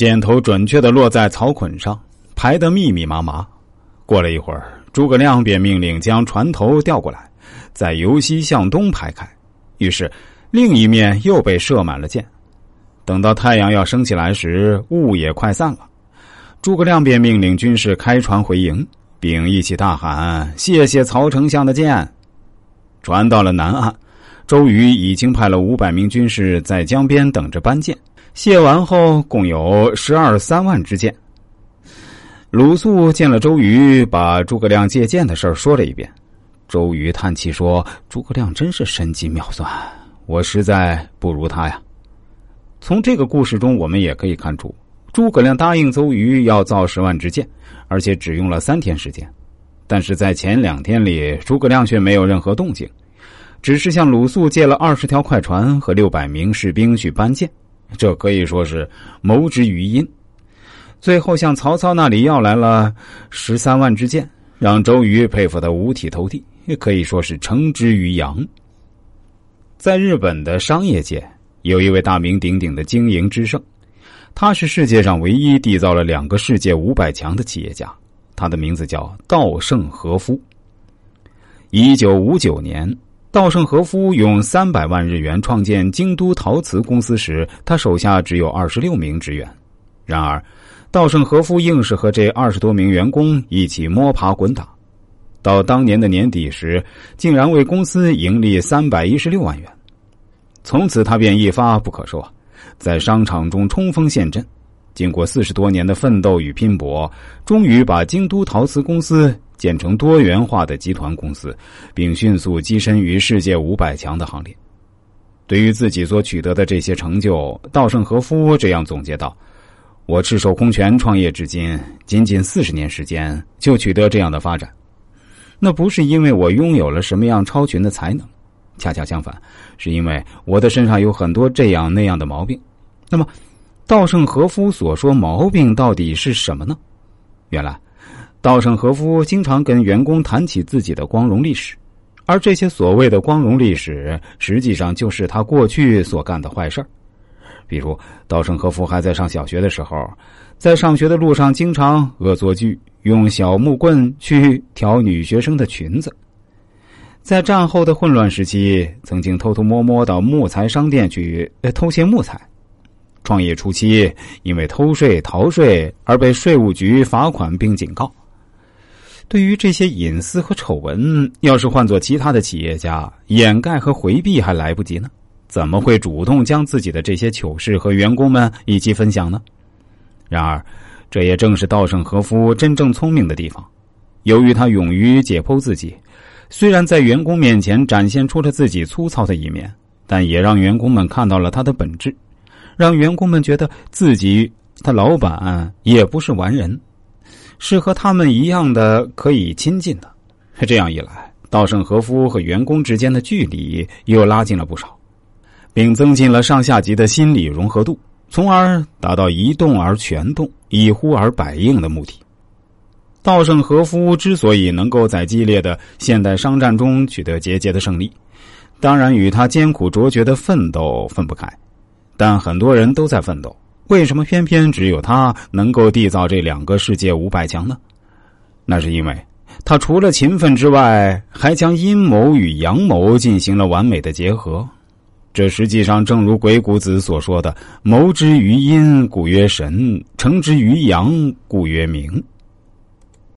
箭头准确的落在草捆上，排得密密麻麻。过了一会儿，诸葛亮便命令将船头调过来，再由西向东排开。于是，另一面又被射满了箭。等到太阳要升起来时，雾也快散了。诸葛亮便命令军士开船回营，并一起大喊：“谢谢曹丞相的箭！”船到了南岸，周瑜已经派了五百名军士在江边等着搬箭。卸完后，共有十二三万支箭。鲁肃见了周瑜，把诸葛亮借箭的事说了一遍。周瑜叹气说：“诸葛亮真是神机妙算，我实在不如他呀。”从这个故事中，我们也可以看出，诸葛亮答应周瑜要造十万支箭，而且只用了三天时间。但是在前两天里，诸葛亮却没有任何动静，只是向鲁肃借了二十条快船和六百名士兵去搬箭，这可以说是谋之于阴。最后向曹操那里要来了十三万支箭，让周瑜佩服的五体投地，也可以说是称之于阳。在日本的商业界，有一位大名鼎鼎的经营之圣，他是世界上唯一缔造了两个世界五百强的企业家，他的名字叫稻盛和夫。一九五九年，稻盛和夫用三百万日元创建京都陶瓷公司时，他手下只有二十六名职员，然而。稻盛和夫硬是和这二十多名员工一起摸爬滚打，到当年的年底时，竟然为公司盈利三百一十六万元。从此，他便一发不可收，在商场中冲锋陷阵。经过四十多年的奋斗与拼搏，终于把京都陶瓷公司建成多元化的集团公司，并迅速跻身于世界五百强的行列。对于自己所取得的这些成就，稻盛和夫这样总结道。我赤手空拳创业至今，仅仅四十年时间就取得这样的发展，那不是因为我拥有了什么样超群的才能，恰恰相反，是因为我的身上有很多这样那样的毛病。那么，稻盛和夫所说毛病到底是什么呢？原来，稻盛和夫经常跟员工谈起自己的光荣历史，而这些所谓的光荣历史，实际上就是他过去所干的坏事儿。比如，稻盛和夫还在上小学的时候，在上学的路上经常恶作剧，用小木棍去挑女学生的裙子。在战后的混乱时期，曾经偷偷摸摸到木材商店去偷些木材。创业初期，因为偷税逃税而被税务局罚款并警告。对于这些隐私和丑闻，要是换做其他的企业家，掩盖和回避还来不及呢。怎么会主动将自己的这些糗事和员工们一起分享呢？然而，这也正是稻盛和夫真正聪明的地方。由于他勇于解剖自己，虽然在员工面前展现出了自己粗糙的一面，但也让员工们看到了他的本质，让员工们觉得自己他老板也不是完人，是和他们一样的可以亲近的。这样一来，稻盛和夫和员工之间的距离又拉近了不少。并增进了上下级的心理融合度，从而达到一动而全动、一呼而百应的目的。稻盛和夫之所以能够在激烈的现代商战中取得节节的胜利，当然与他艰苦卓绝的奋斗分不开。但很多人都在奋斗，为什么偏偏只有他能够缔造这两个世界五百强呢？那是因为他除了勤奋之外，还将阴谋与阳谋进行了完美的结合。这实际上正如鬼谷子所说的：“谋之于阴，故曰神；成之于阳，故曰明。”